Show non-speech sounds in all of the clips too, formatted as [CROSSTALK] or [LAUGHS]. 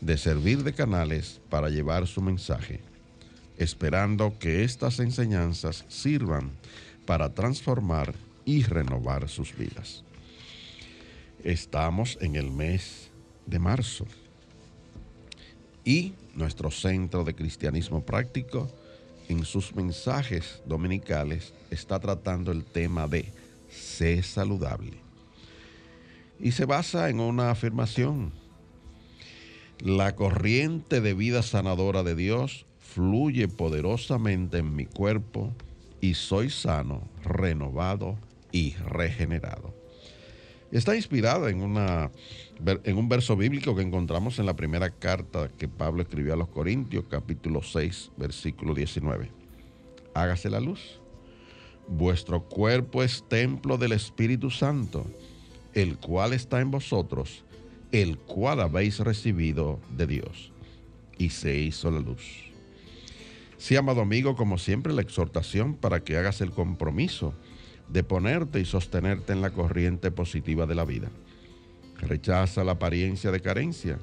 de servir de canales para llevar su mensaje, esperando que estas enseñanzas sirvan para transformar y renovar sus vidas. Estamos en el mes de marzo y nuestro Centro de Cristianismo Práctico en sus mensajes dominicales está tratando el tema de sé saludable. Y se basa en una afirmación la corriente de vida sanadora de Dios fluye poderosamente en mi cuerpo y soy sano, renovado y regenerado. Está inspirada en, un verso bíblico que encontramos en la primera carta que Pablo escribió a los Corintios, capítulo 6, versículo 19. Hágase la luz. Vuestro cuerpo es templo del Espíritu Santo, el cual está en vosotros el cual habéis recibido de Dios. Y se hizo la luz. Sí, amado amigo, como siempre, la exhortación para que hagas el compromiso de ponerte y sostenerte en la corriente positiva de la vida. Rechaza la apariencia de carencia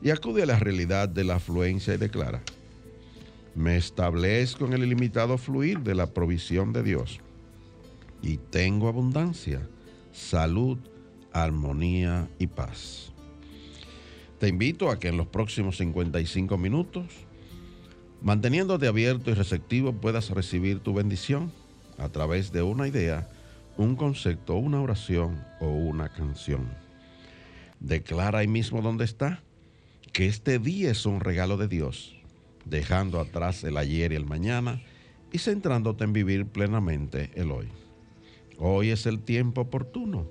y acude a la realidad de la afluencia y declara, me establezco en el ilimitado fluir de la provisión de Dios y tengo abundancia, salud, armonía y paz. Te invito a que en los próximos 55 minutos, manteniéndote abierto y receptivo, puedas recibir tu bendición a través de una idea, un concepto, una oración o una canción. Declara ahí mismo donde está que este día es un regalo de Dios, dejando atrás el ayer y el mañana y centrándote en vivir plenamente el hoy. Hoy es el tiempo oportuno,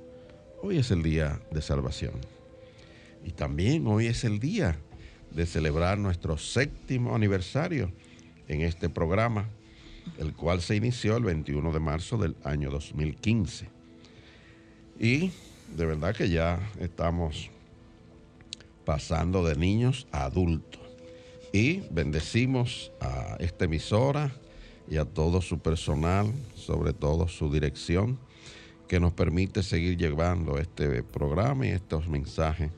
hoy es el día de salvación. Y también hoy es el día de celebrar nuestro séptimo aniversario en este programa, el cual se inició el 21 de marzo del año 2015. Y de verdad que ya estamos pasando de niños a adultos. Y bendecimos a esta emisora y a todo su personal, sobre todo su dirección, que nos permite seguir llevando este programa y estos mensajes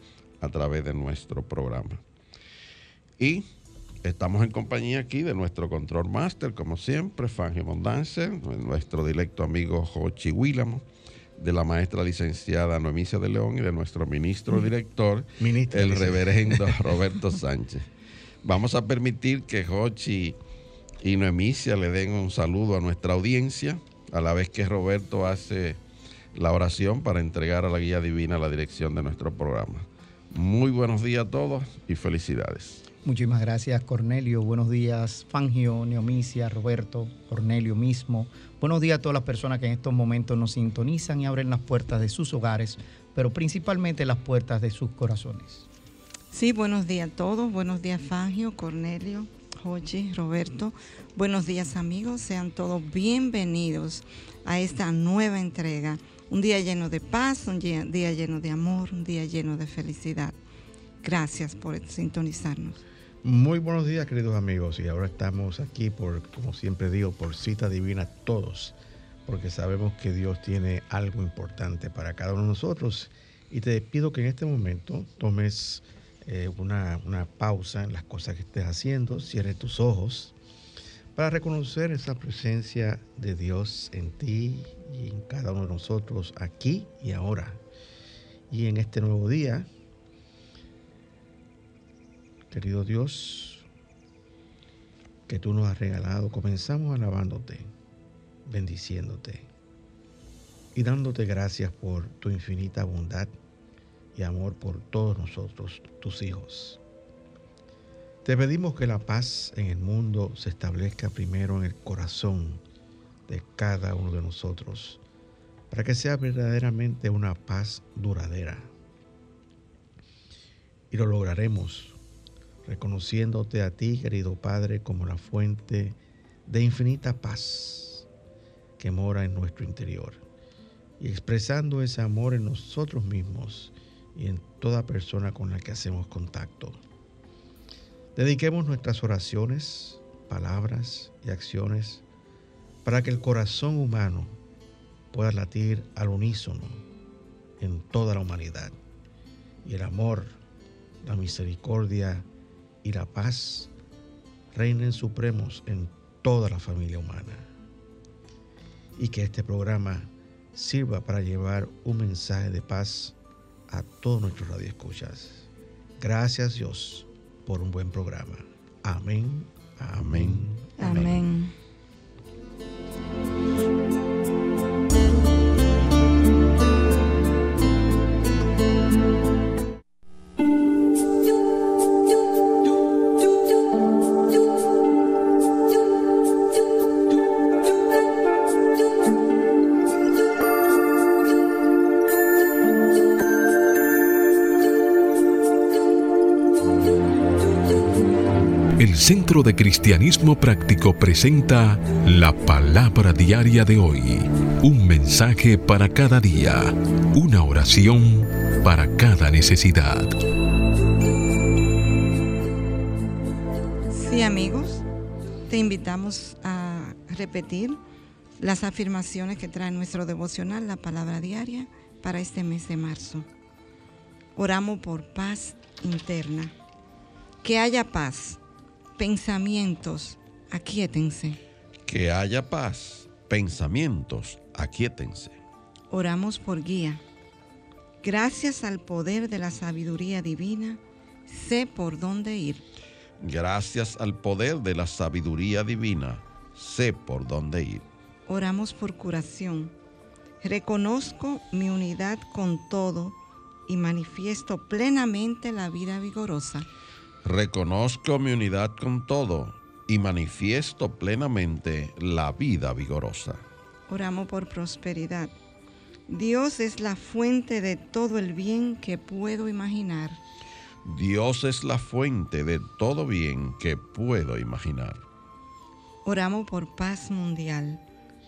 a través de nuestro programa. Y estamos en compañía aquí de nuestro control master, como siempre, Fangio Mondance, nuestro directo amigo Jochi Willamo, de la maestra licenciada Noemicia de León y de nuestro ministro director, el reverendo [LAUGHS] Roberto Sánchez. Vamos a permitir que Jochi y Noemicia le den un saludo a nuestra audiencia, a la vez que Roberto hace la oración para entregar a la guía divina la dirección de nuestro programa. Muy buenos días a todos y felicidades. Muchísimas gracias, Cornelio. Buenos días, Fangio, Neomicia, Roberto, Cornelio mismo. Buenos días a todas las personas que en estos momentos nos sintonizan y abren las puertas de sus hogares, pero principalmente las puertas de sus corazones. Sí, buenos días a todos. Buenos días, Fangio, Cornelio, Jochi, Roberto. Buenos días, amigos. Sean todos bienvenidos a esta nueva entrega un día lleno de paz, un día, lleno de amor, un día lleno de felicidad. Gracias por sintonizarnos. Muy buenos días, queridos amigos. Y ahora estamos aquí por, como siempre digo, por cita divina todos, porque sabemos que Dios tiene algo importante para cada uno de nosotros. Y te pido que en este momento tomes eh, una, una pausa en las cosas que estés haciendo, cierres tus ojos, para reconocer esa presencia de Dios en ti y en cada uno de nosotros aquí y ahora. Y en este nuevo día, querido Dios, que tú nos has regalado, comenzamos alabándote, bendiciéndote y dándote gracias por tu infinita bondad y amor por todos nosotros, tus hijos. Te pedimos que la paz en el mundo se establezca primero en el corazón de cada uno de nosotros, para que sea verdaderamente una paz duradera. Y lo lograremos reconociéndote a ti, querido Padre, como la fuente de infinita paz que mora en nuestro interior, y expresando ese amor en nosotros mismos y en toda persona con la que hacemos contacto. Dediquemos nuestras oraciones, palabras y acciones para que el corazón humano pueda latir al unísono en toda la humanidad y el amor, la misericordia y la paz reinen supremos en toda la familia humana. Y que este programa sirva para llevar un mensaje de paz a todos nuestros radioescuchas. Gracias Dios por un buen programa. Amén. Amén. Amén. El De Cristianismo Práctico presenta la palabra diaria de hoy. Un mensaje para cada día. Una oración para cada necesidad. Sí, amigos, te invitamos a repetir las afirmaciones que trae nuestro devocional, la palabra diaria, para este mes de marzo. Oramos por paz interna. Que haya paz pensamientos, aquíétense. Que haya paz, pensamientos, aquíétense. Oramos por guía. Gracias al poder de la sabiduría divina, sé por dónde ir. Gracias al poder de la sabiduría divina, sé por dónde ir. Oramos por curación. Reconozco mi unidad con todo y manifiesto plenamente la vida vigorosa. Reconozco mi unidad con todo y manifiesto plenamente la vida vigorosa. Oramos por prosperidad. Dios es la fuente de todo el bien que puedo imaginar. Dios es la fuente de todo bien que puedo imaginar. Oramos por paz mundial.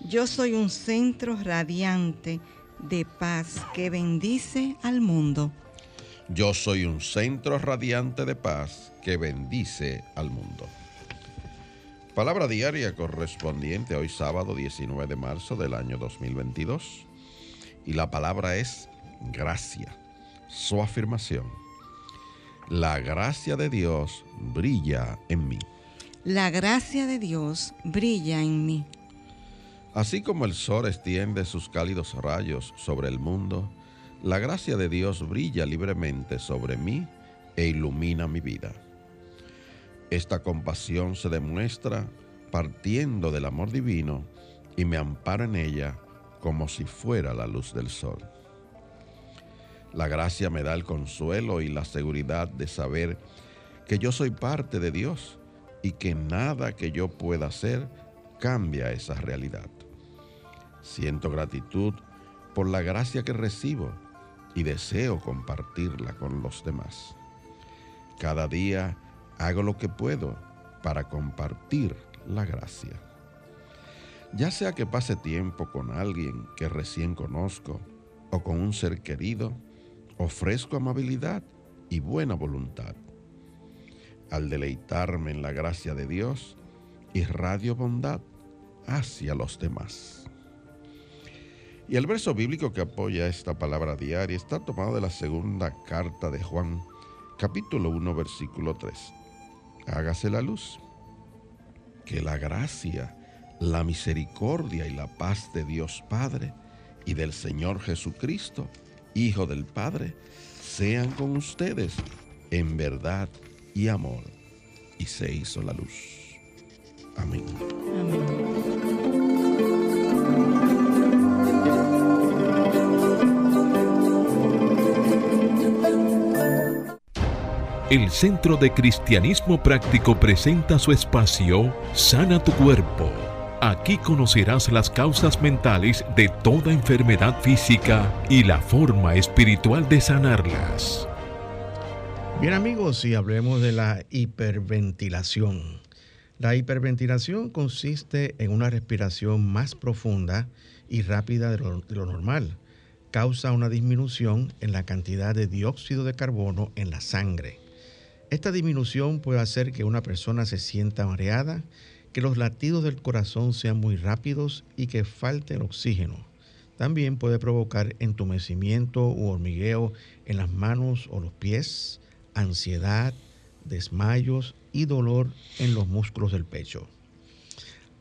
Yo soy un centro radiante de paz que bendice al mundo. Yo soy un centro radiante de paz que bendice al mundo. Palabra diaria correspondiente hoy sábado 19 de marzo del año 2022. Y la palabra es gracia. Su afirmación. La gracia de Dios brilla en mí. La gracia de Dios brilla en mí. Así como el sol extiende sus cálidos rayos sobre el mundo, la gracia de Dios brilla libremente sobre mí e ilumina mi vida. Esta compasión se demuestra partiendo del amor divino y me ampara en ella como si fuera la luz del sol. La gracia me da el consuelo y la seguridad de saber que yo soy parte de Dios y que nada que yo pueda hacer cambia esa realidad. Siento gratitud por la gracia que recibo y deseo compartirla con los demás. Cada día hago lo que puedo para compartir la gracia. Ya sea que pase tiempo con alguien que recién conozco o con un ser querido, ofrezco amabilidad y buena voluntad. Al deleitarme en la gracia de Dios, irradio bondad hacia los demás. Y el verso bíblico que apoya esta palabra diaria está tomado de la segunda carta de Juan, capítulo 1, versículo 3. Hágase la luz. que la gracia, la misericordia y la paz de Dios Padre y del Señor Jesucristo, Hijo del Padre, sean con ustedes en verdad y amor. Y se hizo la luz. Amén. El Centro de Cristianismo Práctico presenta su espacio Sana tu Cuerpo. Aquí conocerás las causas mentales de toda enfermedad física y la forma espiritual de sanarlas. Bien amigos, y hablemos de la hiperventilación. La hiperventilación consiste en una respiración más profunda y rápida de lo, de lo, normal. Causa una disminución en la cantidad de dióxido de carbono en la sangre. Esta disminución puede hacer que una persona se sienta mareada, que los latidos del corazón sean muy rápidos y que falte el oxígeno. También puede provocar entumecimiento u hormigueo en las manos o los pies, ansiedad, desmayos y dolor en los músculos del pecho.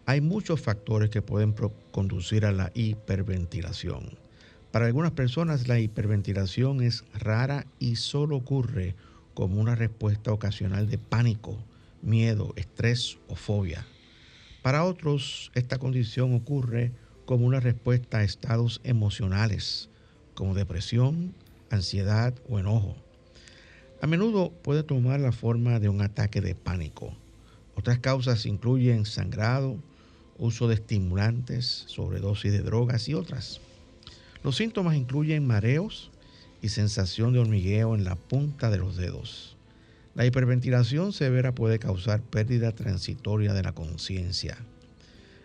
Hay muchos factores que pueden conducir a la hiperventilación. Para algunas personas la hiperventilación es rara y solo ocurre como una respuesta ocasional de pánico, miedo, estrés o fobia. Para otros, esta condición ocurre como una respuesta a estados emocionales, como depresión, ansiedad o enojo. A menudo puede tomar la forma de un ataque de pánico. Otras causas incluyen sangrado, uso de estimulantes, sobredosis de drogas y otras. Los síntomas incluyen mareos, sensación de hormigueo en la punta de los dedos. La hiperventilación severa puede causar pérdida transitoria de la conciencia.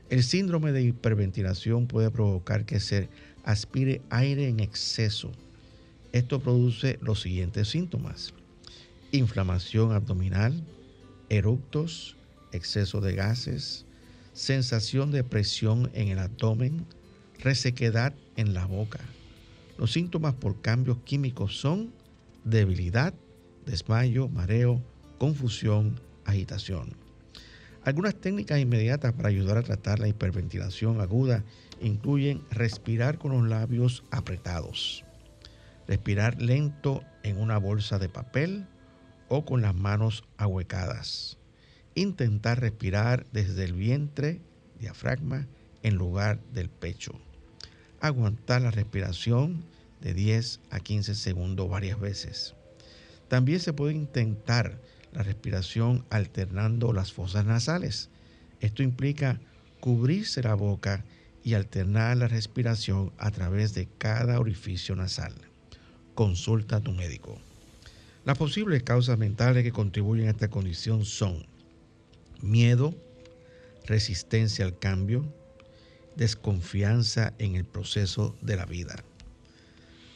El síndrome de hiperventilación puede provocar que se aspire aire en exceso. Esto produce los siguientes síntomas. Inflamación abdominal, eructos, exceso de gases, sensación de presión en el abdomen, resequedad en la boca, los síntomas por cambios químicos son debilidad, desmayo, mareo, confusión, agitación. Algunas técnicas inmediatas para ayudar a tratar la hiperventilación aguda incluyen respirar con los labios apretados, respirar lento en una bolsa de papel o con las manos ahuecadas, intentar respirar desde el vientre, diafragma, en lugar del pecho aguantar la respiración de 10 a 15 segundos varias veces. También se puede intentar la respiración alternando las fosas nasales. Esto implica cubrirse la boca y alternar la respiración a través de cada orificio nasal. Consulta a tu médico. Las posibles causas mentales que contribuyen a esta condición son miedo, resistencia al cambio, desconfianza en el proceso de la vida.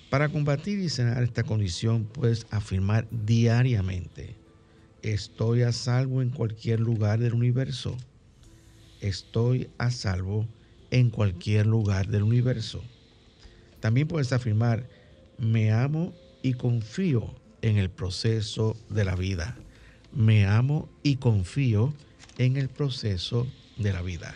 Para combatir y sanar esta condición puedes afirmar diariamente, estoy a salvo en cualquier lugar del universo. Estoy a salvo en cualquier lugar del universo. También puedes afirmar, me amo y confío en el proceso de la vida. Me amo y confío en el proceso de la vida.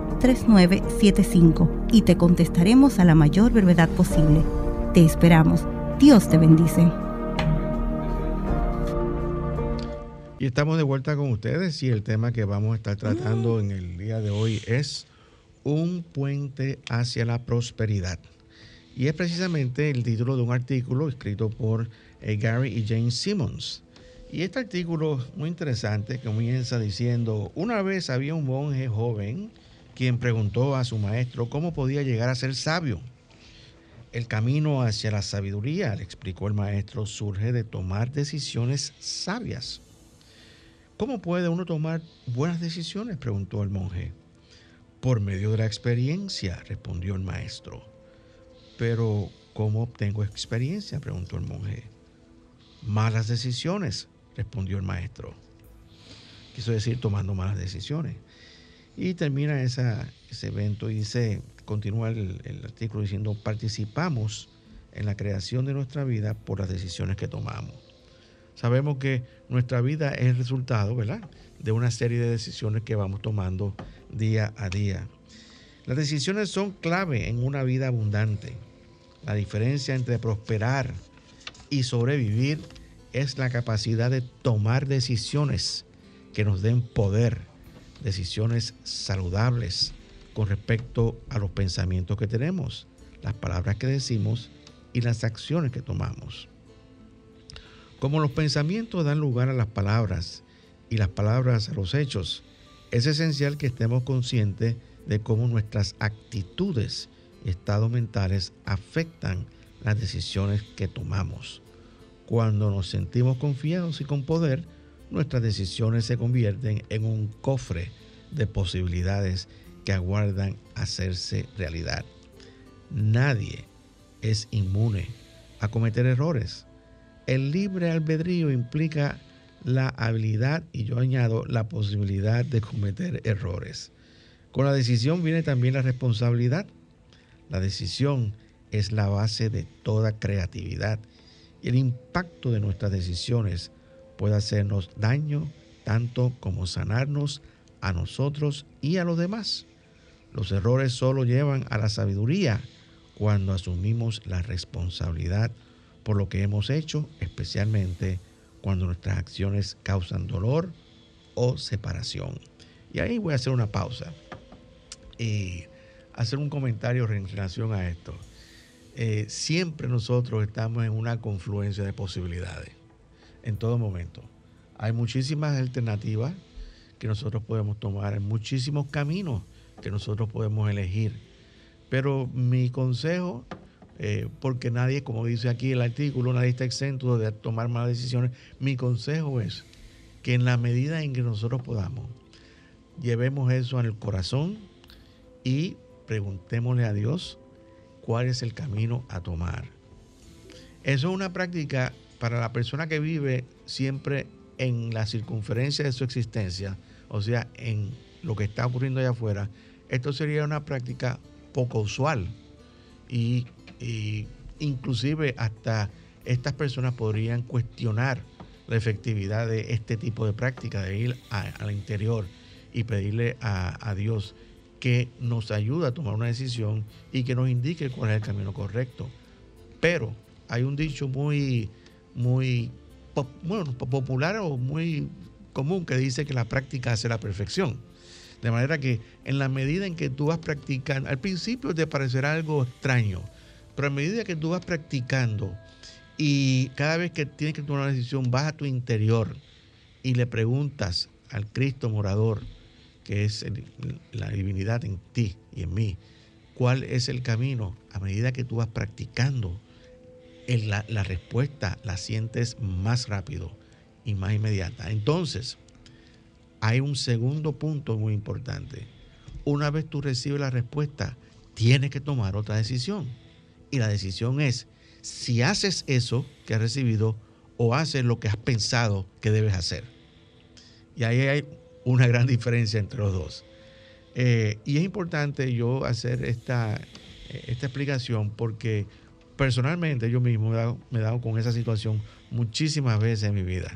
3975 y te contestaremos a la mayor brevedad posible. Te esperamos. Dios te bendice. Y estamos de vuelta con ustedes y el tema que vamos a estar tratando en el día de hoy es un puente hacia la prosperidad. Y es precisamente el título de un artículo escrito por eh, Gary y Jane Simmons. Y este artículo muy interesante comienza diciendo, una vez había un monje joven quien preguntó a su maestro cómo podía llegar a ser sabio. el camino hacia la sabiduría, le explicó el maestro, surge de tomar decisiones sabias. ¿Cómo puede uno tomar buenas decisiones? preguntó el monje. Por medio de la experiencia, respondió el maestro. Pero, ¿cómo obtengo experiencia? preguntó el monje. Malas decisiones, respondió el maestro. Quiso decir tomando malas decisiones. Y termina ese evento y dice, continúa el, el artículo diciendo, participamos en la creación de nuestra vida por las decisiones que tomamos. Sabemos que nuestra vida es el resultado, ¿verdad? De una serie de decisiones que vamos tomando día a día. Las decisiones son clave en una vida abundante. La diferencia entre prosperar y sobrevivir es la capacidad de tomar decisiones que nos den poder, decisiones saludables con respecto a los pensamientos que tenemos, las palabras que decimos y las acciones que tomamos. Como los pensamientos dan lugar a las palabras y las palabras a los hechos, es esencial que estemos conscientes de cómo nuestras actitudes y estados mentales afectan las decisiones que tomamos. Cuando nos sentimos confiados y con poder, nuestras decisiones se convierten en un cofre de posibilidades que aguardan hacerse realidad. Nadie es inmune a cometer errores. El libre albedrío implica la habilidad y yo añado la posibilidad de cometer errores. Con la decisión viene también la responsabilidad. La decisión es la base de toda creatividad y el impacto de nuestras decisiones puede hacernos daño tanto como sanarnos a nosotros y a los demás. Los errores solo llevan a la sabiduría cuando asumimos la responsabilidad por lo que hemos hecho, especialmente cuando nuestras acciones causan dolor o separación. Y ahí voy a hacer una pausa y hacer un comentario en relación a esto. Eh, siempre nosotros estamos en una confluencia de posibilidades, en todo momento. Hay muchísimas alternativas que nosotros podemos tomar, hay muchísimos caminos que nosotros podemos elegir. Pero mi consejo eh, porque nadie, como dice aquí el artículo, nadie está exento de tomar malas decisiones. Mi consejo es que en la medida en que nosotros podamos, llevemos eso el corazón y preguntémosle a Dios cuál es el camino a tomar. Eso es una práctica para la persona que vive siempre en la circunferencia de su existencia, o sea, en lo que está ocurriendo allá afuera. Esto sería una práctica poco usual y inclusive hasta estas personas podrían cuestionar la efectividad de este tipo de práctica, de ir al interior y pedirle a, Dios que nos ayude a tomar una decisión y que nos indique cuál es el camino correcto. Pero hay un dicho muy, muy bueno, popular o muy común que dice que la práctica hace la perfección. De manera que en la medida en que tú vas practicando, al principio te parecerá algo extraño, pero a medida que tú vas practicando y cada vez que tienes que tomar una decisión, vas a tu interior y le preguntas al Cristo morador, que es la divinidad en ti y en mí, cuál es el camino. A medida que tú vas practicando, la, respuesta la sientes más rápido y más inmediata. Entonces, hay un segundo punto muy importante. Una vez tú recibes la respuesta, tienes que tomar otra decisión. Y la decisión es si haces eso que has recibido o haces lo que has pensado que debes hacer. Y ahí hay una gran diferencia entre los dos. Eh, y es importante yo hacer esta, eh, esta explicación porque personalmente yo mismo me he, dado, con esa situación muchísimas veces en mi vida.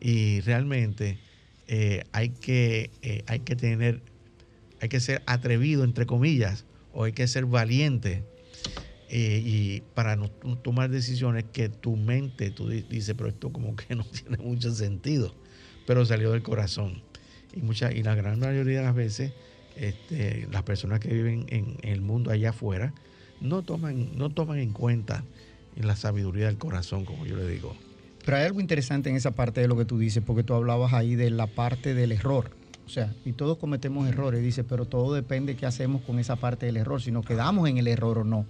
Y realmente eh, hay, que, eh, hay que tener, hay que ser atrevido, entre comillas, o hay que ser valiente eh, y para no tomar decisiones que tu mente, tú dices, pero esto como que no [LAUGHS] tiene mucho sentido, pero salió del corazón. Y, y la gran mayoría de las veces, este, las personas que viven en, en, el mundo allá afuera no toman, no toman en cuenta la sabiduría del corazón, como yo le digo. Pero hay algo interesante en esa parte de lo que tú dices, porque tú hablabas ahí de la parte del error. O sea, y todos cometemos errores, dice, pero todo depende de qué hacemos con esa parte del error, si nos quedamos en el error o no.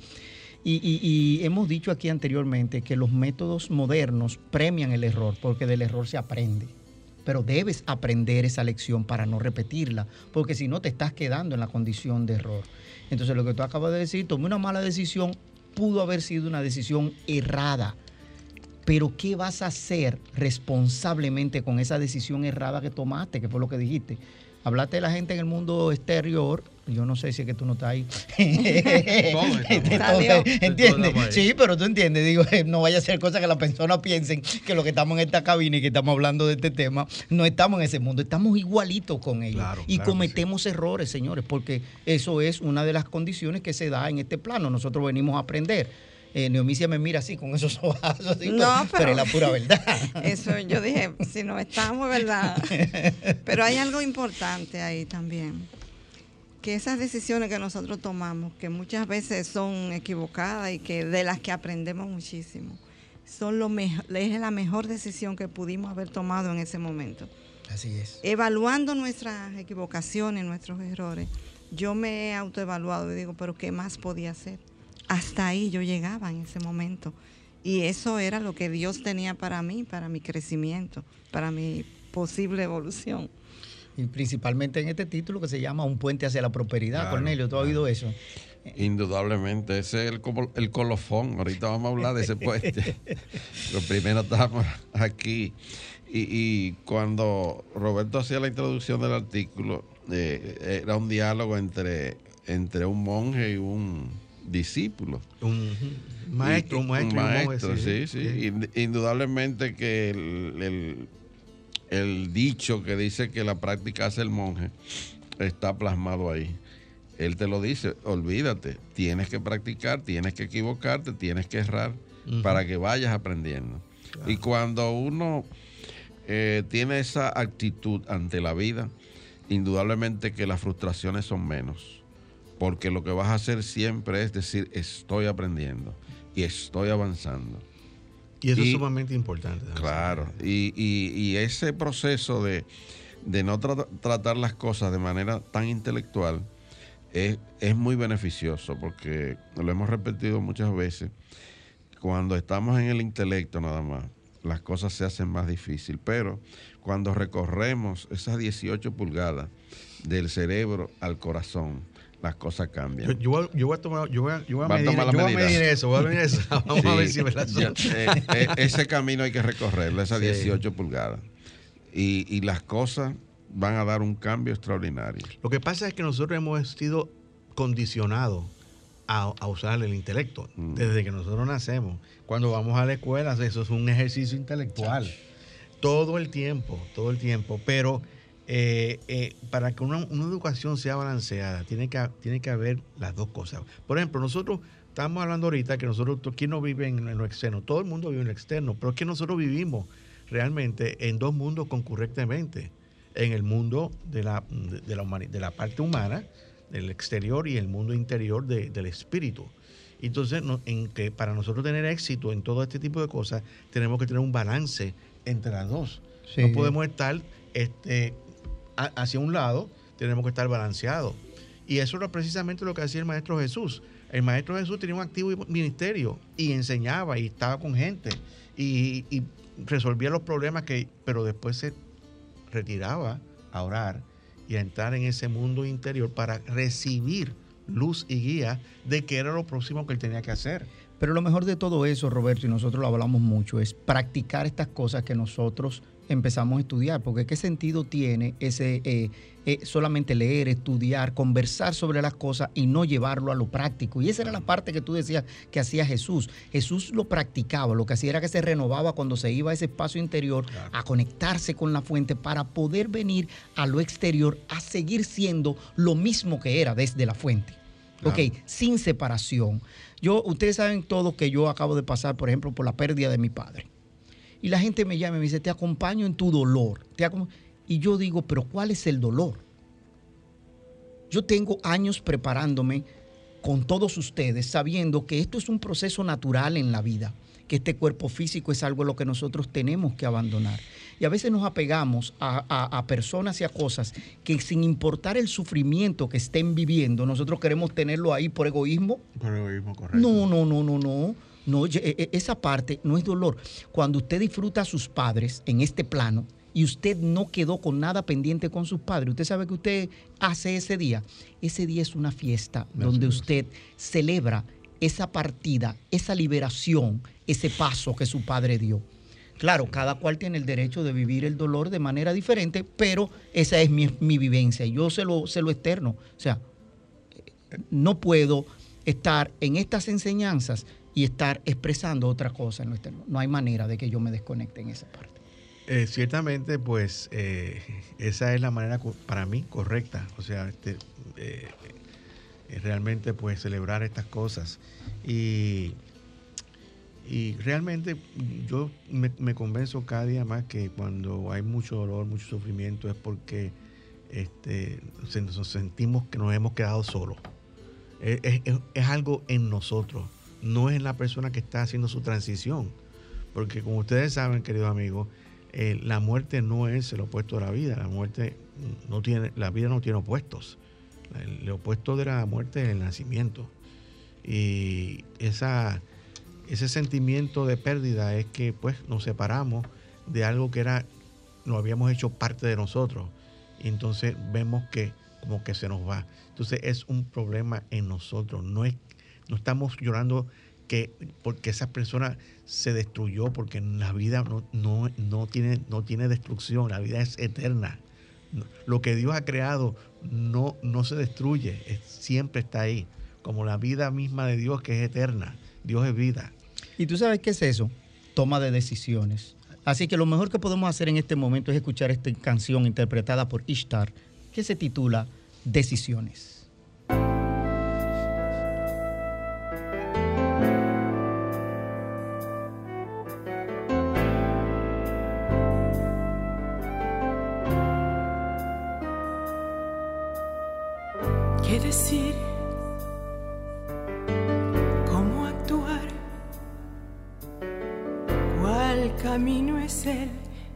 Y, hemos dicho aquí anteriormente que los métodos modernos premian el error, porque del error se aprende. Pero debes aprender esa lección para no repetirla, porque si no te estás quedando en la condición de error. Entonces lo que tú acabas de decir, tomé una mala decisión, pudo haber sido una decisión errada. Pero ¿qué vas a hacer responsablemente con esa decisión errada que tomaste, que fue lo que dijiste? Hablaste de la gente en el mundo exterior. Yo no sé si es que tú no estás ahí. [LAUGHS] ¿Entiendes? Sí, pero tú entiendes. Digo, no vaya a ser cosa que las personas piensen que lo que estamos en esta cabina y que estamos hablando de este tema, no estamos en ese mundo. Estamos igualitos con ellos. y cometemos errores, señores, porque eso es una de las condiciones que se da en este plano. Nosotros venimos a aprender eh, Neomicia me mira así con esos [LAUGHS] ojos así, no, pero, es la pura verdad. [LAUGHS] Eso yo dije, si no estamos, ¿verdad? Pero hay algo importante ahí también, que esas decisiones que nosotros tomamos, que muchas veces son equivocadas y que de las que aprendemos muchísimo, son lo mejor, es la mejor decisión que pudimos haber tomado en ese momento. Así es. Evaluando nuestras equivocaciones, nuestros errores, yo me he autoevaluado y digo, pero ¿qué más podía hacer? hasta ahí yo llegaba en ese momento. Y eso era lo que Dios tenía para mí, para mi crecimiento, para mi posible evolución. Y principalmente en este título que se llama Un puente hacia la prosperidad. Cornelio, ¿tú has oído eso? Indudablemente, ese es el, el colofón. Ahorita vamos a hablar de ese puente. [LAUGHS] Lo primero estamos aquí. Y, cuando Roberto hacía la introducción del artículo, eh, era un diálogo entre, entre un monje y un, discípulo. Un maestro, un maestro. Un maestro, sí, sí. Indudablemente que el, el, dicho que dice que la práctica hace el monje está plasmado ahí. Él te lo dice, olvídate, tienes que practicar, tienes que equivocarte, tienes que errar para que vayas aprendiendo. Y cuando uno eh, tiene esa actitud ante la vida, indudablemente que las frustraciones son menos porque lo que vas a hacer siempre es decir, estoy aprendiendo y estoy avanzando. Y eso es sumamente importante. Claro, y, ese proceso de, no tratar las cosas de manera tan intelectual es, muy beneficioso, porque lo hemos repetido muchas veces, cuando estamos en el intelecto nada más, las cosas se hacen más difíciles, pero cuando recorremos esas 18 pulgadas del cerebro al corazón, las cosas cambian. Yo, voy, a tomar, yo voy a, yo voy a, medir, yo voy a medir, eso, voy a medir eso. [LAUGHS] Vamos a ver si me la eh, eh, Ese camino hay que recorrerlo, esas 18 pulgadas. Y, y, las cosas van a dar un cambio extraordinario. Lo que pasa es que nosotros hemos sido condicionados a, a usar el intelecto mm. desde que nosotros nacemos. Cuando vamos a la escuela, eso es un ejercicio intelectual. Todo el tiempo, todo el tiempo. Pero eh, eh, para que una, educación sea balanceada, tiene que, tiene que haber las dos cosas. Por ejemplo, nosotros estamos hablando ahorita que nosotros, ¿quién no vive en, lo externo? Todo el mundo vive en lo externo, pero es que nosotros vivimos realmente en dos mundos concurrentemente. En el mundo de la, de, la, de la parte humana, del exterior, y el mundo interior del espíritu. Entonces, en que para nosotros tener éxito en todo este tipo de cosas, tenemos que tener un balance entre las dos. No podemos estar este, hacia un lado, tenemos que estar balanceados. Y eso era precisamente lo que hacía el Maestro Jesús. El Maestro Jesús tenía un activo ministerio y enseñaba y estaba con gente y, resolvía los problemas que, pero después se retiraba a orar y a entrar en ese mundo interior para recibir luz y guía de qué era lo próximo que él tenía que hacer. Pero lo mejor de todo eso, Roberto, y nosotros lo hablamos mucho, es practicar estas cosas que nosotros empezamos a estudiar, porque qué sentido tiene ese eh, eh, solamente leer, estudiar, conversar sobre las cosas y no llevarlo a lo práctico. Y esa era la parte que tú decías que hacía Jesús. Jesús lo practicaba, lo que hacía era que se renovaba cuando se iba a ese espacio interior a conectarse con la fuente para poder venir a lo exterior a seguir siendo lo mismo que era desde la fuente. Ok, sin separación. Yo, ustedes saben todo que yo acabo de pasar, por ejemplo, por la pérdida de mi padre. Y la gente me llama y me dice, te acompaño en tu dolor. Te y yo digo, pero ¿cuál es el dolor? Yo tengo años preparándome con todos ustedes, sabiendo que esto es un proceso natural en la vida, que este cuerpo físico es algo lo que nosotros tenemos que abandonar. Y a veces nos apegamos a, personas y a cosas que sin importar el sufrimiento que estén viviendo, nosotros queremos tenerlo ahí por egoísmo. Por egoísmo, correcto. No, no, no, no, no. No, e, e, esa parte no es dolor. Cuando usted disfruta a sus padres en este plano y usted no quedó con nada pendiente con sus padres, usted sabe que usted hace ese día. Ese día es una fiesta donde usted celebra esa partida, esa liberación, ese paso que su padre dio. Claro, cada cual tiene el derecho de vivir el dolor de manera diferente, pero esa es mi, vivencia y yo se lo, se lo externo. O sea, no puedo estar en estas enseñanzas y estar expresando otra cosa externo. No hay manera de que yo me desconecte en esa parte. Eh, ciertamente, pues eh, esa es la manera para mí correcta. O sea, este, eh, realmente pues celebrar estas cosas. Y, y realmente yo me, convenzo cada día más que cuando hay mucho dolor, mucho sufrimiento, es porque este, nos sentimos que nos hemos quedado solos. es algo en nosotros no es la persona que está haciendo su transición. Porque como ustedes saben, queridos amigos, eh, la muerte no es el opuesto de la vida. La muerte no tiene, la vida no tiene opuestos. El, opuesto de la muerte es el nacimiento. Y esa, ese sentimiento de pérdida es que pues nos separamos de algo que era, lo habíamos hecho parte de nosotros. Y entonces vemos que como que se nos va. Entonces es un problema en nosotros, no es no estamos llorando que porque esa persona se destruyó, porque la vida no, no, tiene, no tiene destrucción, la vida es eterna. Lo que Dios ha creado no, no se destruye, siempre está ahí, como la vida misma de Dios que es eterna. Dios es vida. ¿Y tú sabes qué es eso? Toma de decisiones. Así que lo mejor que podemos hacer en este momento es escuchar esta canción interpretada por Ishtar, que se titula Decisiones.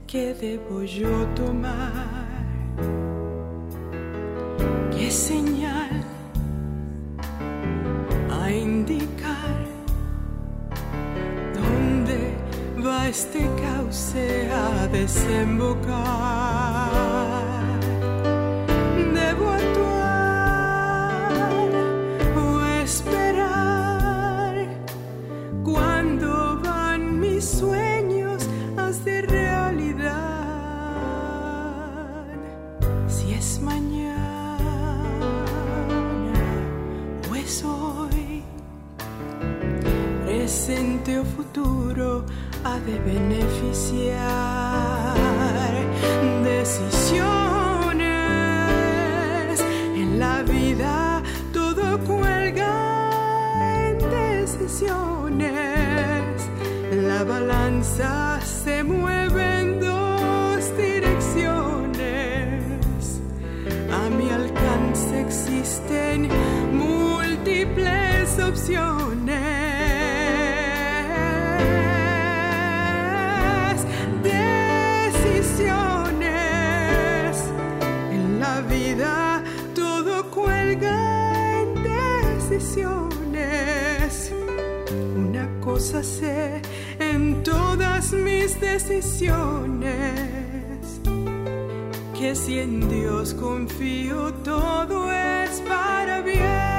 Que debo yo tomar? ¿Qué señal a indicar? ¿Dónde va este cauce a desembocar? En todas mis decisiones, que si en Dios confío todo es para bien.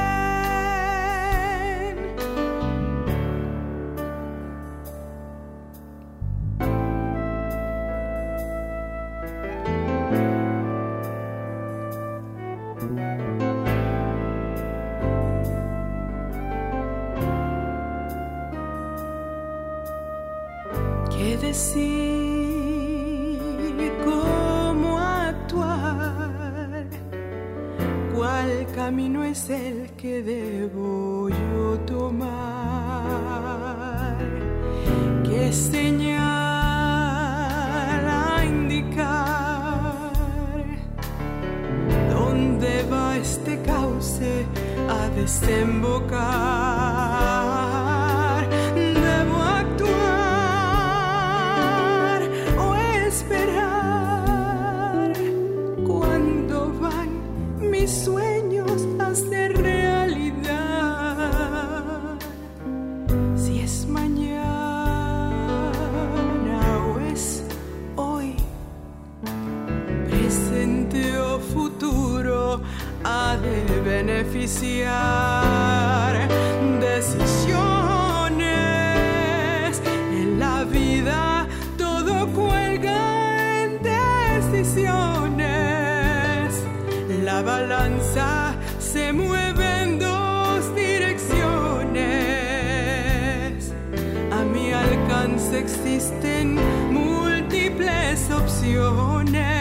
your name.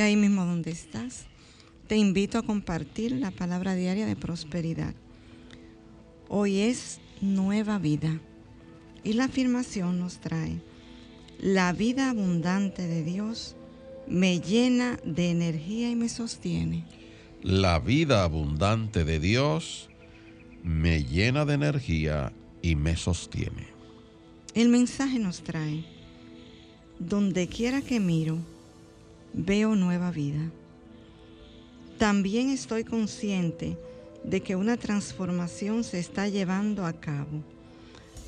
y ahí mismo donde estás, te invito a compartir la palabra diaria de prosperidad. Hoy es nueva vida y la afirmación nos trae, la vida abundante de Dios me llena de energía y me sostiene. La vida abundante de Dios me llena de energía y me sostiene. El mensaje nos trae, donde quiera que miro, veo nueva vida. También estoy consciente de que una transformación se está llevando a cabo,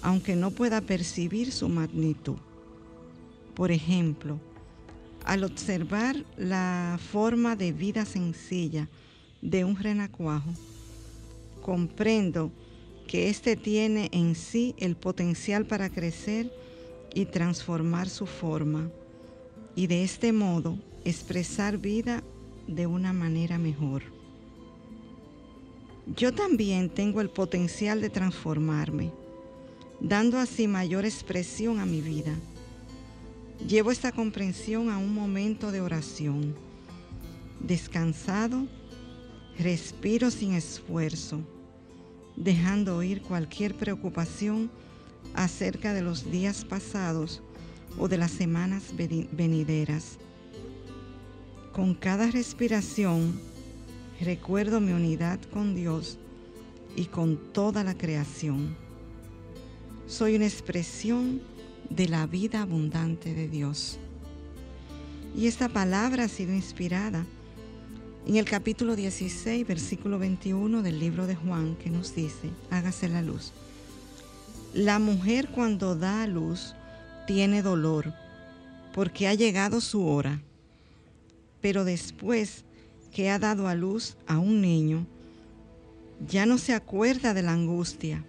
aunque no pueda percibir su magnitud. Por ejemplo, al observar la forma de vida sencilla de un renacuajo, comprendo que éste tiene en sí el potencial para crecer y transformar su forma y de este modo expresar vida de una manera mejor. Yo también tengo el potencial de transformarme, dando así mayor expresión a mi vida. Llevo esta comprensión a un momento de oración. Descansado, respiro sin esfuerzo, dejando ir cualquier preocupación acerca de los días pasados o de las semanas veni- venideras. Con cada respiración recuerdo mi unidad con Dios y con toda la creación. Soy una expresión de la vida abundante de Dios. Y esta palabra ha sido inspirada en el capítulo 16, versículo 21 del libro de Juan, que nos dice, hágase la luz. La mujer cuando da a luz tiene dolor, porque ha llegado su hora. Pero después que ha dado a luz a un niño, ya no se acuerda de la angustia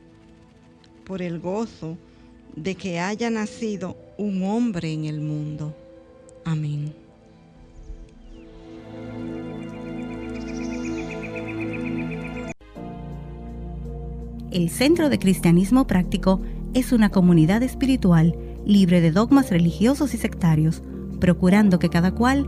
por el gozo de que haya nacido un hombre en el mundo. Amén. El Centro de Cristianismo Práctico es una comunidad espiritual libre de dogmas religiosos y sectarios, procurando que cada cual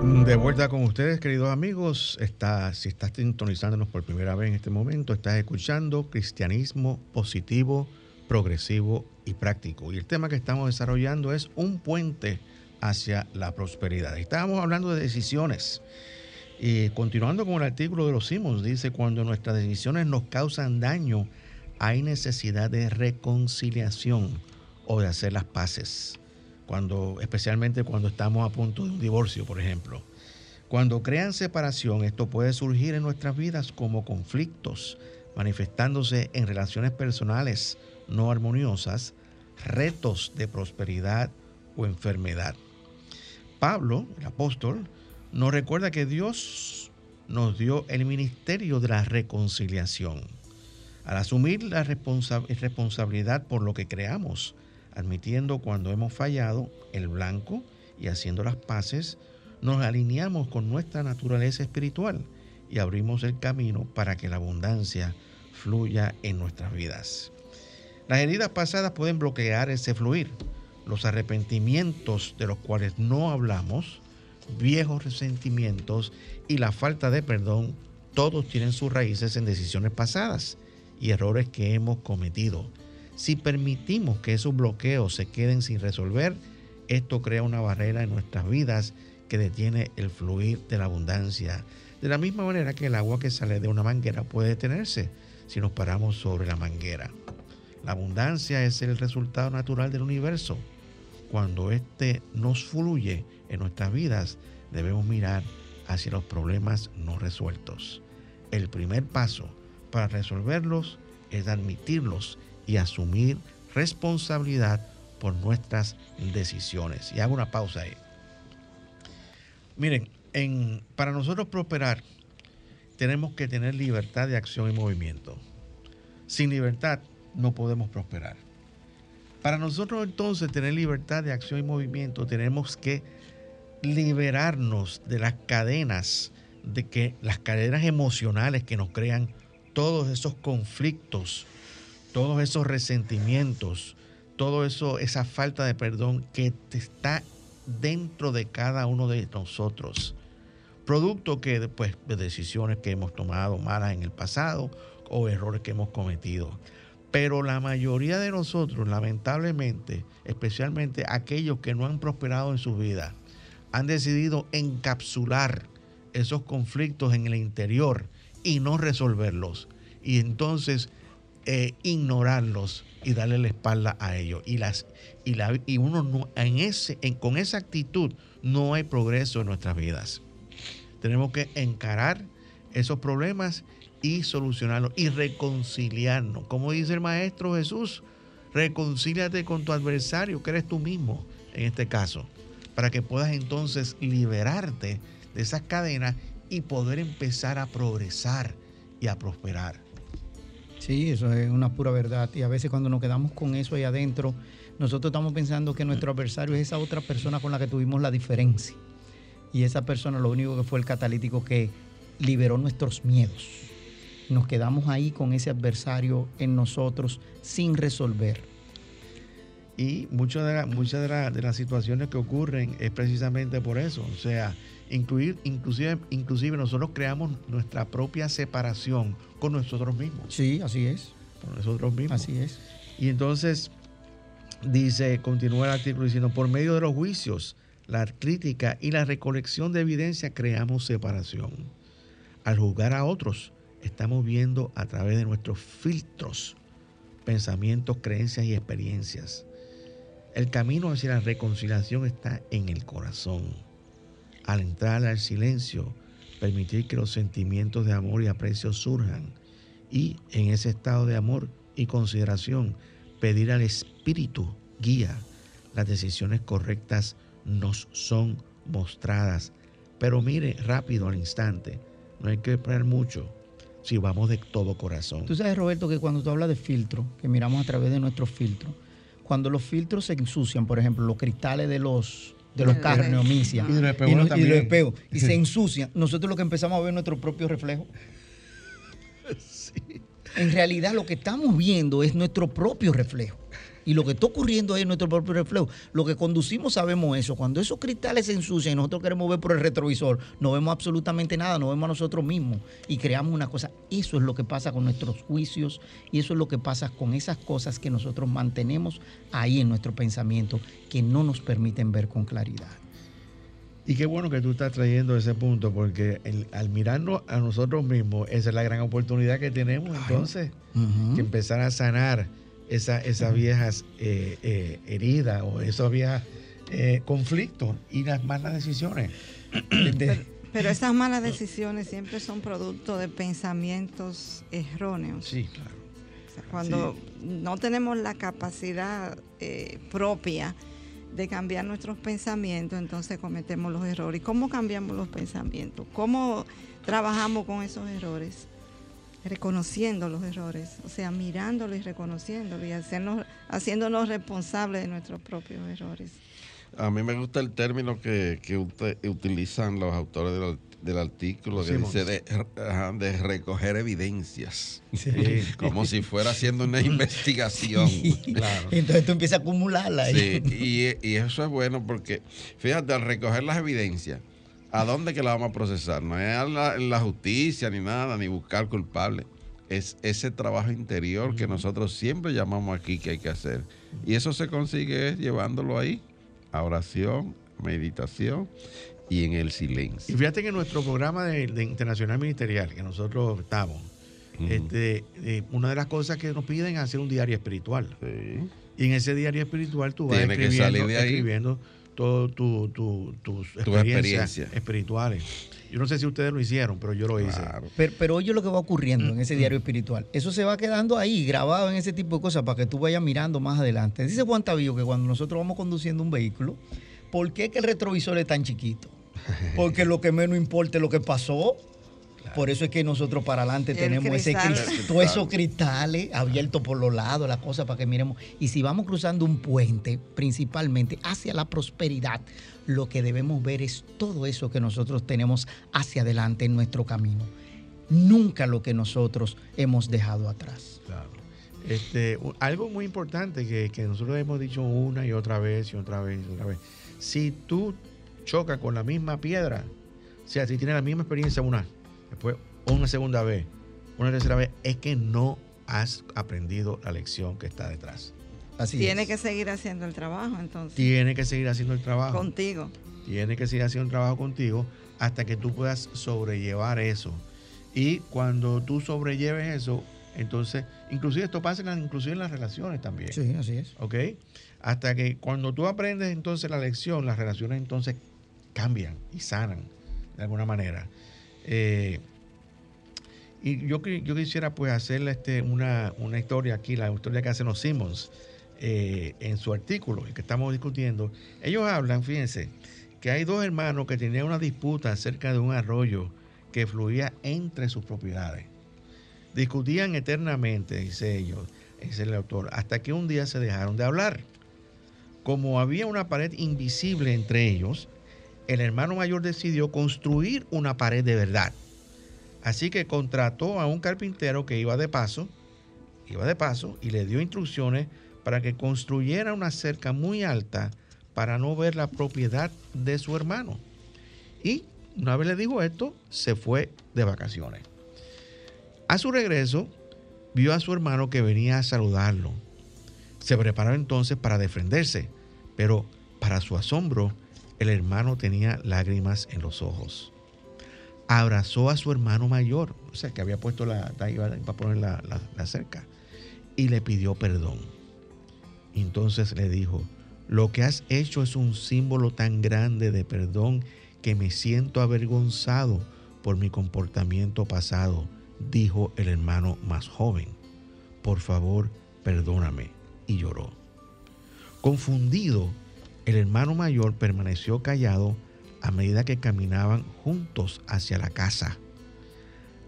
De vuelta con ustedes, queridos amigos. Está, si estás sintonizándonos por primera vez en este momento, estás escuchando Cristianismo Positivo, Progresivo y Práctico. Y el tema que estamos desarrollando es un puente hacia la prosperidad. Estábamos hablando de decisiones. Y continuando con el artículo de los Simons, dice, cuando nuestras decisiones nos causan daño, hay necesidad de reconciliación o de hacer las paces cuando, especialmente cuando estamos a punto de un divorcio, por ejemplo. Cuando crean separación, esto puede surgir en nuestras vidas como conflictos, manifestándose en relaciones personales no armoniosas, retos de prosperidad o enfermedad. Pablo, el apóstol, nos recuerda que Dios nos dio el ministerio de la reconciliación. Al asumir la responsabilidad por lo que creamos, admitiendo cuando hemos fallado el blanco y haciendo las paces, nos alineamos con nuestra naturaleza espiritual y abrimos el camino para que la abundancia fluya en nuestras vidas. Las heridas pasadas pueden bloquear ese fluir. Los arrepentimientos de los cuales no hablamos, viejos resentimientos y la falta de perdón, todos tienen sus raíces en decisiones pasadas y errores que hemos cometido si permitimos que esos bloqueos se queden sin resolver, esto crea una barrera en nuestras vidas que detiene el fluir de la abundancia. De la misma manera que el agua que sale de una manguera puede detenerse si nos paramos sobre la manguera. La abundancia es el resultado natural del universo. Cuando éste nos fluye en nuestras vidas, debemos mirar hacia los problemas no resueltos. El primer paso para resolverlos es admitirlos y asumir responsabilidad por nuestras decisiones. Y hago una pausa ahí. Miren, en, para nosotros prosperar tenemos que tener libertad de acción y movimiento. Sin libertad no podemos prosperar. Para nosotros entonces tener libertad de acción y movimiento tenemos que liberarnos de las cadenas de que las cadenas emocionales que nos crean todos esos conflictos todos esos resentimientos, todo eso, esa falta de perdón que está dentro de cada uno de nosotros. Producto que después de decisiones que hemos tomado malas en el pasado o errores que hemos cometido. Pero la mayoría de nosotros, lamentablemente, especialmente aquellos que no han prosperado en su vida, han decidido encapsular esos conflictos en el interior y no resolverlos. Y entonces eh, ignorarlos y darle la espalda a ellos. Y, las, y, la, y uno no, en ese, en, con esa actitud no hay progreso en nuestras vidas. Tenemos que encarar esos problemas y solucionarlos y reconciliarnos. Como dice el Maestro Jesús, reconcíliate con tu adversario, que eres tú mismo en este caso, para que puedas entonces liberarte de esas cadenas y poder empezar a progresar y a prosperar. Sí, eso es una pura verdad. Y a veces cuando nos quedamos con eso ahí adentro, nosotros estamos pensando que nuestro adversario es esa otra persona con la que tuvimos la diferencia. Y esa persona lo único que fue el catalítico que liberó nuestros miedos. Nos quedamos ahí con ese adversario en nosotros sin resolver. Y muchas de, muchas de, las situaciones que ocurren es precisamente por eso. O sea, incluir, inclusive, inclusive nosotros creamos nuestra propia separación con nosotros mismos. Sí, así es. Con nosotros mismos. Así es. Y entonces dice, continúa el artículo diciendo, por medio de los juicios, la crítica y la recolección de evidencia creamos separación. Al juzgar a otros, estamos viendo a través de nuestros filtros, pensamientos, creencias y experiencias. El camino hacia la reconciliación está en el corazón al entrar al silencio, permitir que los sentimientos de amor y aprecio surjan y en ese estado de amor y consideración pedir al Espíritu guía. Las decisiones correctas nos son mostradas. Pero mire rápido al instante, no hay que esperar mucho si vamos de todo corazón. Tú sabes, Roberto, que cuando tú hablas de filtro, que miramos a través de nuestros filtros, cuando los filtros se ensucian, por ejemplo, los cristales de los de los carros, neomicia. Y de los y, y se ensucian. Nosotros lo que empezamos a ver nuestro propio reflejo. [LAUGHS] Sí. en realidad lo que estamos viendo es nuestro propio reflejo. Y lo que está ocurriendo es nuestro propio reflejo. Lo que conducimos sabemos eso. Cuando esos cristales se ensucian y nosotros queremos ver por el retrovisor, no vemos absolutamente nada, no vemos a nosotros mismos y creamos una cosa. Eso es lo que pasa con nuestros juicios y eso es lo que pasa con esas cosas que nosotros mantenemos ahí en nuestro pensamiento que no nos permiten ver con claridad. Y qué bueno que tú estás trayendo ese punto, porque al mirarnos a nosotros mismos, esa es la gran oportunidad que tenemos entonces, que empezar a sanar esas viejas eh, eh, heridas o esos viejas eh, conflictos y las malas decisiones. Pero, esas malas decisiones siempre son producto de pensamientos erróneos. Sí, claro. cuando no tenemos la capacidad propia de cambiar nuestros pensamientos, entonces cometemos los errores. ¿Y cómo cambiamos los pensamientos? ¿Cómo trabajamos con esos errores? Reconociendo los errores, o sea, mirándolo y reconociéndolo y hacernos, haciéndonos responsables de nuestros propios errores. A mí me gusta el término que, utilizan los autores del, artículo, que dice de, recoger evidencias, [LAUGHS] como si fuera haciendo una [LAUGHS] investigación. Entonces tú empiezas a acumularla. Sí, y, y eso es bueno porque, fíjate, al recoger las evidencias, ¿A dónde que la vamos a procesar? No es en la, justicia ni nada, ni buscar culpable. Es ese trabajo interior que nosotros siempre llamamos aquí que hay que hacer. Y eso se consigue llevándolo ahí, a oración, meditación y en el silencio. Y fíjate que en nuestro programa de, Internacional Ministerial, que nosotros estamos, este, eh, una de las cosas que nos piden es hacer un diario espiritual. Y en ese diario espiritual tú vas escribiendo todas tus experiencias espirituales. Yo no sé si ustedes lo hicieron, pero yo lo hice. Pero, pero, oye lo que va ocurriendo en ese mm, diario espiritual. Eso se va quedando ahí, grabado en ese tipo de cosas, para que tú vayas mirando más adelante. Dice Juan Tavío que cuando nosotros vamos conduciendo un vehículo, ¿por qué que el retrovisor es tan chiquito? Porque lo que menos importa es lo que pasó por eso es que nosotros para adelante tenemos ese todos esos cristales abiertos por los lados, la cosa para que miremos. Y si vamos cruzando un puente, principalmente hacia la prosperidad, lo que debemos ver es todo eso que nosotros tenemos hacia adelante en nuestro camino. Nunca lo que nosotros hemos dejado atrás. Claro. Este, algo muy importante que, que nosotros hemos dicho una y otra vez y otra vez y otra vez. Si tú chocas con la misma piedra, o sea, si tienes la misma experiencia una, después una segunda vez, una tercera vez, es que no has aprendido la lección que está detrás. Así Tiene que seguir haciendo el trabajo entonces. Tiene que seguir haciendo el trabajo. Contigo. Tiene que seguir haciendo el trabajo contigo hasta que tú puedas sobrellevar eso. Y cuando tú sobrelleves eso, entonces, inclusive esto pasa en, inclusive en las relaciones también. Sí, así es. ¿Ok? Hasta que cuando tú aprendes entonces la lección, las relaciones entonces cambian y sanan de alguna manera. Eh, y yo, yo quisiera pues hacerle este, una, historia aquí, la historia que hacen los Simmons eh, en su artículo, el que estamos discutiendo. Ellos hablan, fíjense, que hay dos hermanos que tenían una disputa acerca de un arroyo que fluía entre sus propiedades. Discutían eternamente, dice ellos, dice el autor, hasta que un día se dejaron de hablar. Como había una pared invisible entre ellos, el hermano mayor decidió construir una pared de verdad. Así que contrató a un carpintero que iba de paso, iba de paso y le dio instrucciones para que construyera una cerca muy alta para no ver la propiedad de su hermano. Y una vez le dijo esto, se fue de vacaciones. A su regreso, vio a su hermano que venía a saludarlo. Se preparó entonces para defenderse, pero para su asombro, el hermano tenía lágrimas en los ojos. Abrazó a su hermano mayor, o sea, que había puesto la, iba la cerca, y le pidió perdón. Entonces le dijo, lo que has hecho es un símbolo tan grande de perdón que me siento avergonzado por mi comportamiento pasado, dijo el hermano más joven. Por favor, perdóname. Y lloró. Confundido, el hermano mayor permaneció callado a medida que caminaban juntos hacia la casa.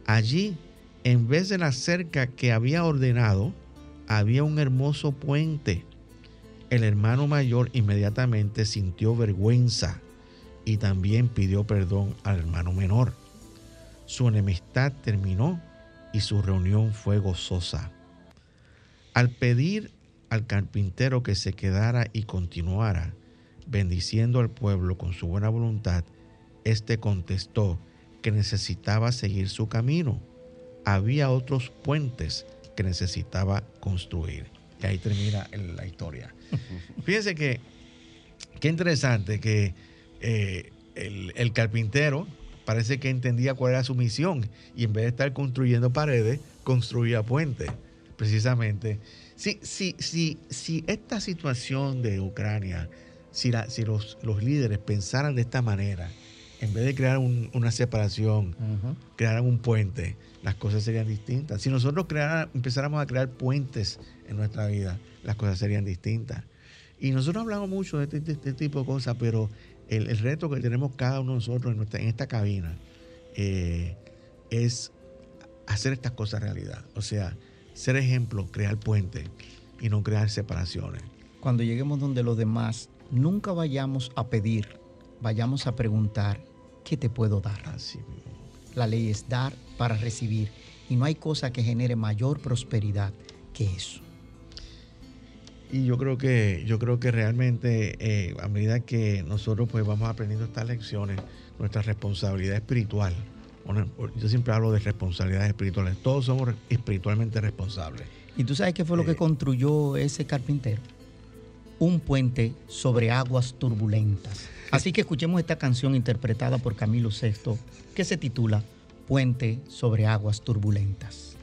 Allí, en vez de la cerca que había ordenado, había un hermoso puente. El hermano mayor inmediatamente sintió vergüenza y también pidió perdón al hermano menor. Su enemistad terminó y su reunión fue gozosa. Al pedir al carpintero que se quedara y continuara, bendiciendo al pueblo con su buena voluntad, éste contestó que necesitaba seguir su camino. Había otros puentes que necesitaba construir. Y ahí termina la historia. [LAUGHS] Fíjense que, qué interesante que eh, el, carpintero parece que entendía cuál era su misión y en vez de estar construyendo paredes, construía puentes. Precisamente. Si, si, si, si esta situación de Ucrania, si, si los, los líderes pensaran de esta manera, en vez de crear una separación, crearan un puente, las cosas serían distintas. Si nosotros empezáramos a crear puentes en nuestra vida, las cosas serían distintas. Y nosotros hablamos mucho de este, este tipo de cosas, pero el, reto que tenemos cada uno de nosotros en, esta cabina eh, es hacer estas cosas realidad. O sea, ser ejemplo, crear puentes y no crear separaciones. Cuando lleguemos donde los demás, nunca vayamos a pedir, vayamos a preguntar ¿qué te puedo dar? La ley es dar para recibir y no hay cosa que genere mayor prosperidad que eso. Y yo creo que, yo creo que realmente eh, a medida que nosotros pues vamos aprendiendo estas lecciones, nuestra responsabilidad espiritual, yo siempre hablo de responsabilidades espirituales, todos somos espiritualmente responsables. ¿Y tú sabes qué fue lo que eh, construyó ese carpintero? Un puente sobre aguas turbulentas. Así que escuchemos esta canción interpretada por Camilo VI que se titula Puente sobre aguas turbulentas.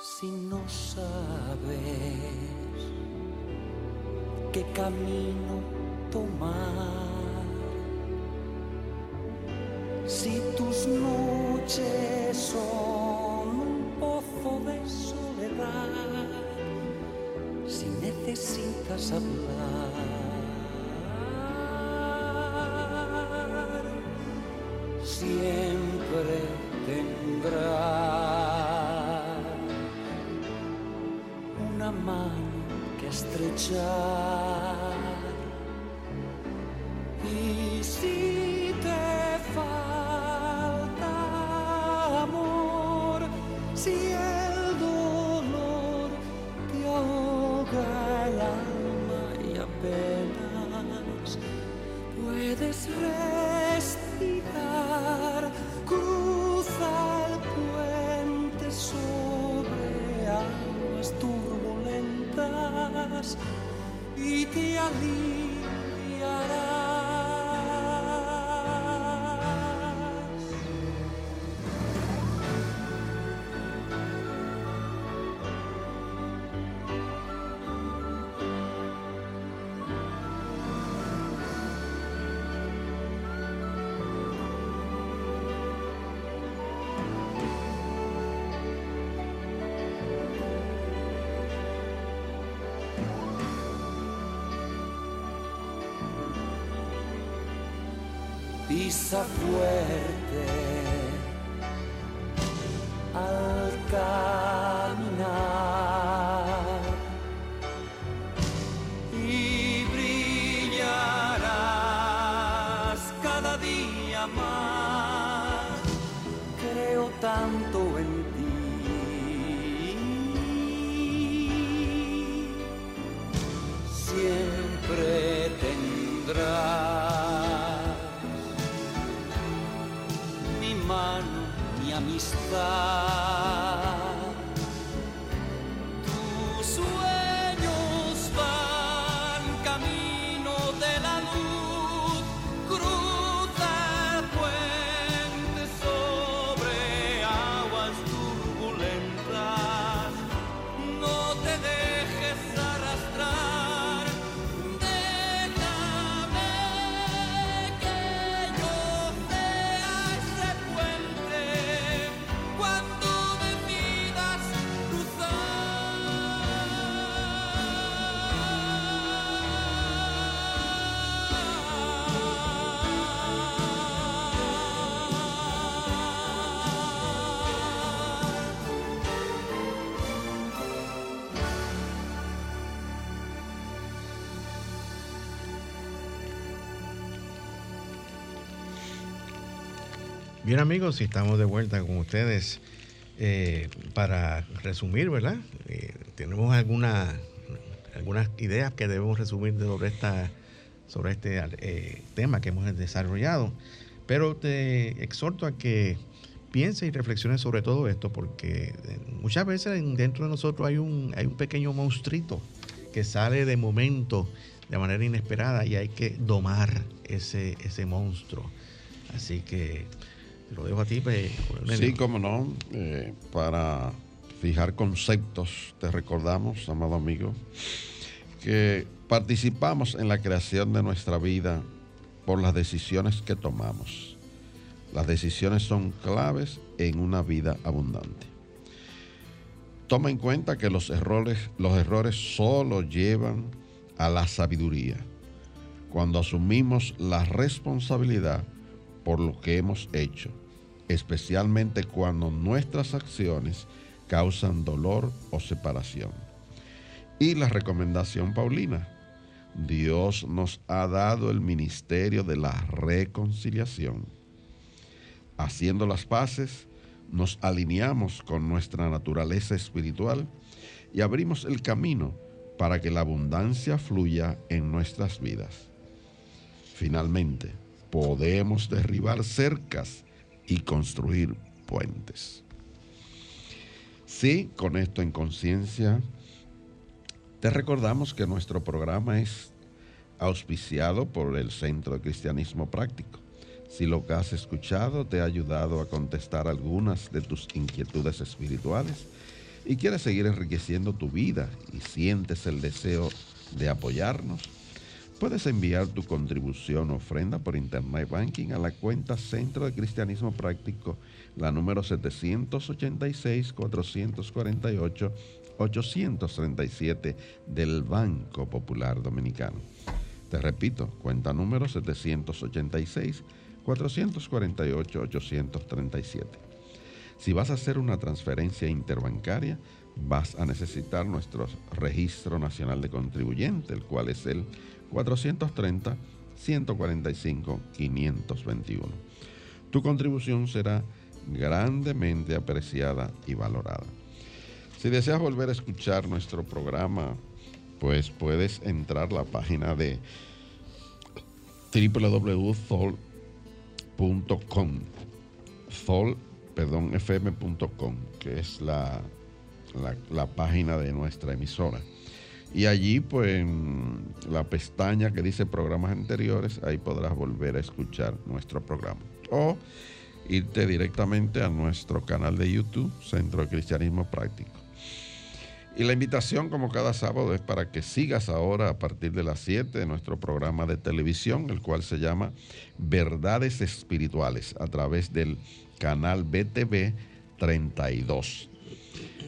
Si no sabes qué camino tomar, si tus noches son un pozo de soledad, si necesitas hablar, shine. Fuerte. Al Bien amigos, estamos de vuelta con ustedes eh, para resumir, ¿verdad? Eh, tenemos alguna, algunas ideas que debemos resumir sobre, esta, sobre este eh, tema que hemos desarrollado, pero te exhorto a que pienses y reflexiones sobre todo esto, porque muchas veces en- dentro de nosotros hay un, hay un pequeño monstruito que sale de momento, de manera inesperada, y hay que domar ese, ese monstruo. Así que lo dejo a ti, pues. Sí, como no, eh, para fijar conceptos, te recordamos, amado amigo, que participamos en la creación de nuestra vida por las decisiones que tomamos. Las decisiones son claves en una vida abundante. Toma en cuenta que los errores, los errores solo llevan a la sabiduría. Cuando asumimos la responsabilidad por lo que hemos hecho, especialmente cuando nuestras acciones causan dolor o separación. Y la recomendación paulina, Dios nos ha dado el ministerio de la reconciliación. Haciendo las paces, nos alineamos con nuestra naturaleza espiritual y abrimos el camino para que la abundancia fluya en nuestras vidas. Finalmente, podemos derribar cercas y construir puentes. Sí, con esto en conciencia, te recordamos que nuestro programa es auspiciado por el Centro de Cristianismo Práctico. Si lo que has escuchado te ha ayudado a contestar algunas de tus inquietudes espirituales y quieres seguir enriqueciendo tu vida y sientes el deseo de apoyarnos, puedes enviar tu contribución o ofrenda por Internet Banking a la cuenta Centro de Cristianismo Práctico, la número 786-448-837 del Banco Popular Dominicano. Te repito, cuenta número 786-448-837. Si vas a hacer una transferencia interbancaria, vas a necesitar nuestro registro nacional de contribuyente, el cual es el 430-145-521. Tu contribución será grandemente apreciada y valorada. Si deseas volver a escuchar nuestro programa, pues puedes entrar a la página de www.thol.com thol, perdón, fm.com, que es la, la, página de nuestra emisora. Y allí, pues, en la pestaña que dice programas anteriores, ahí podrás volver a escuchar nuestro programa. O irte directamente a nuestro canal de YouTube, Centro de Cristianismo Práctico. Y la invitación, como cada sábado, es para que sigas ahora a partir de las 7 de nuestro programa de televisión, el cual se llama Verdades Espirituales, a través del canal BTV 32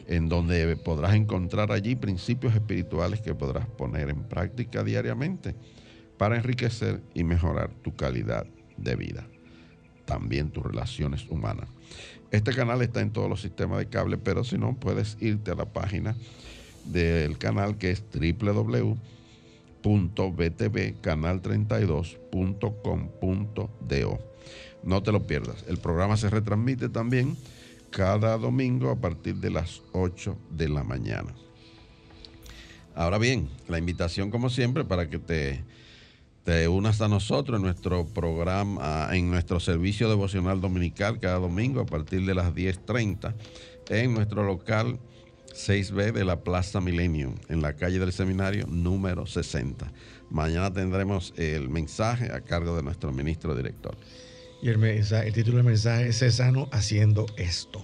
en donde podrás encontrar allí principios espirituales que podrás poner en práctica diariamente para enriquecer y mejorar tu calidad de vida. también tus relaciones humanas. Este canal está en todos los sistemas de cable, pero si no, puedes irte a la página del canal que es www.btvcanal32.com.do. No te lo pierdas. El programa se retransmite también cada domingo a partir de las 8 de la mañana. Ahora bien, la invitación como siempre para que te, te unas a nosotros en nuestro programa, en nuestro servicio devocional dominical cada domingo a partir de las 10.30 en nuestro local 6B de la Plaza Millennium, en la calle del Seminario número 60. Mañana tendremos el mensaje a cargo de nuestro ministro director. Y el, mensaje- el título del mensaje es haciendo esto.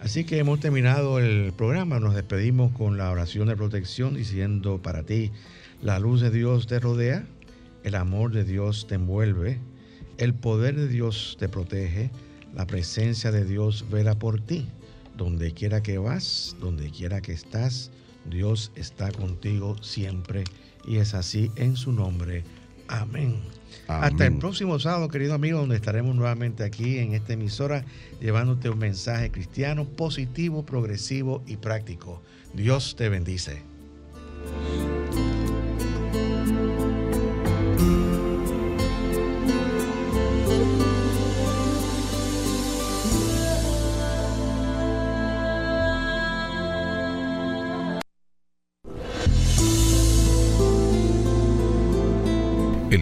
Así que hemos terminado el programa. Nos despedimos con la oración de protección diciendo para ti, la luz de Dios te rodea, el amor de Dios te envuelve, el poder de Dios te protege, la presencia de Dios vela por ti. Donde quiera que vas, donde quiera que estás, Dios está contigo siempre y es así en su nombre. Amén. Hasta el próximo sábado, querido amigo, donde estaremos nuevamente aquí en esta emisora llevándote un mensaje cristiano positivo, progresivo y práctico. Dios te bendice.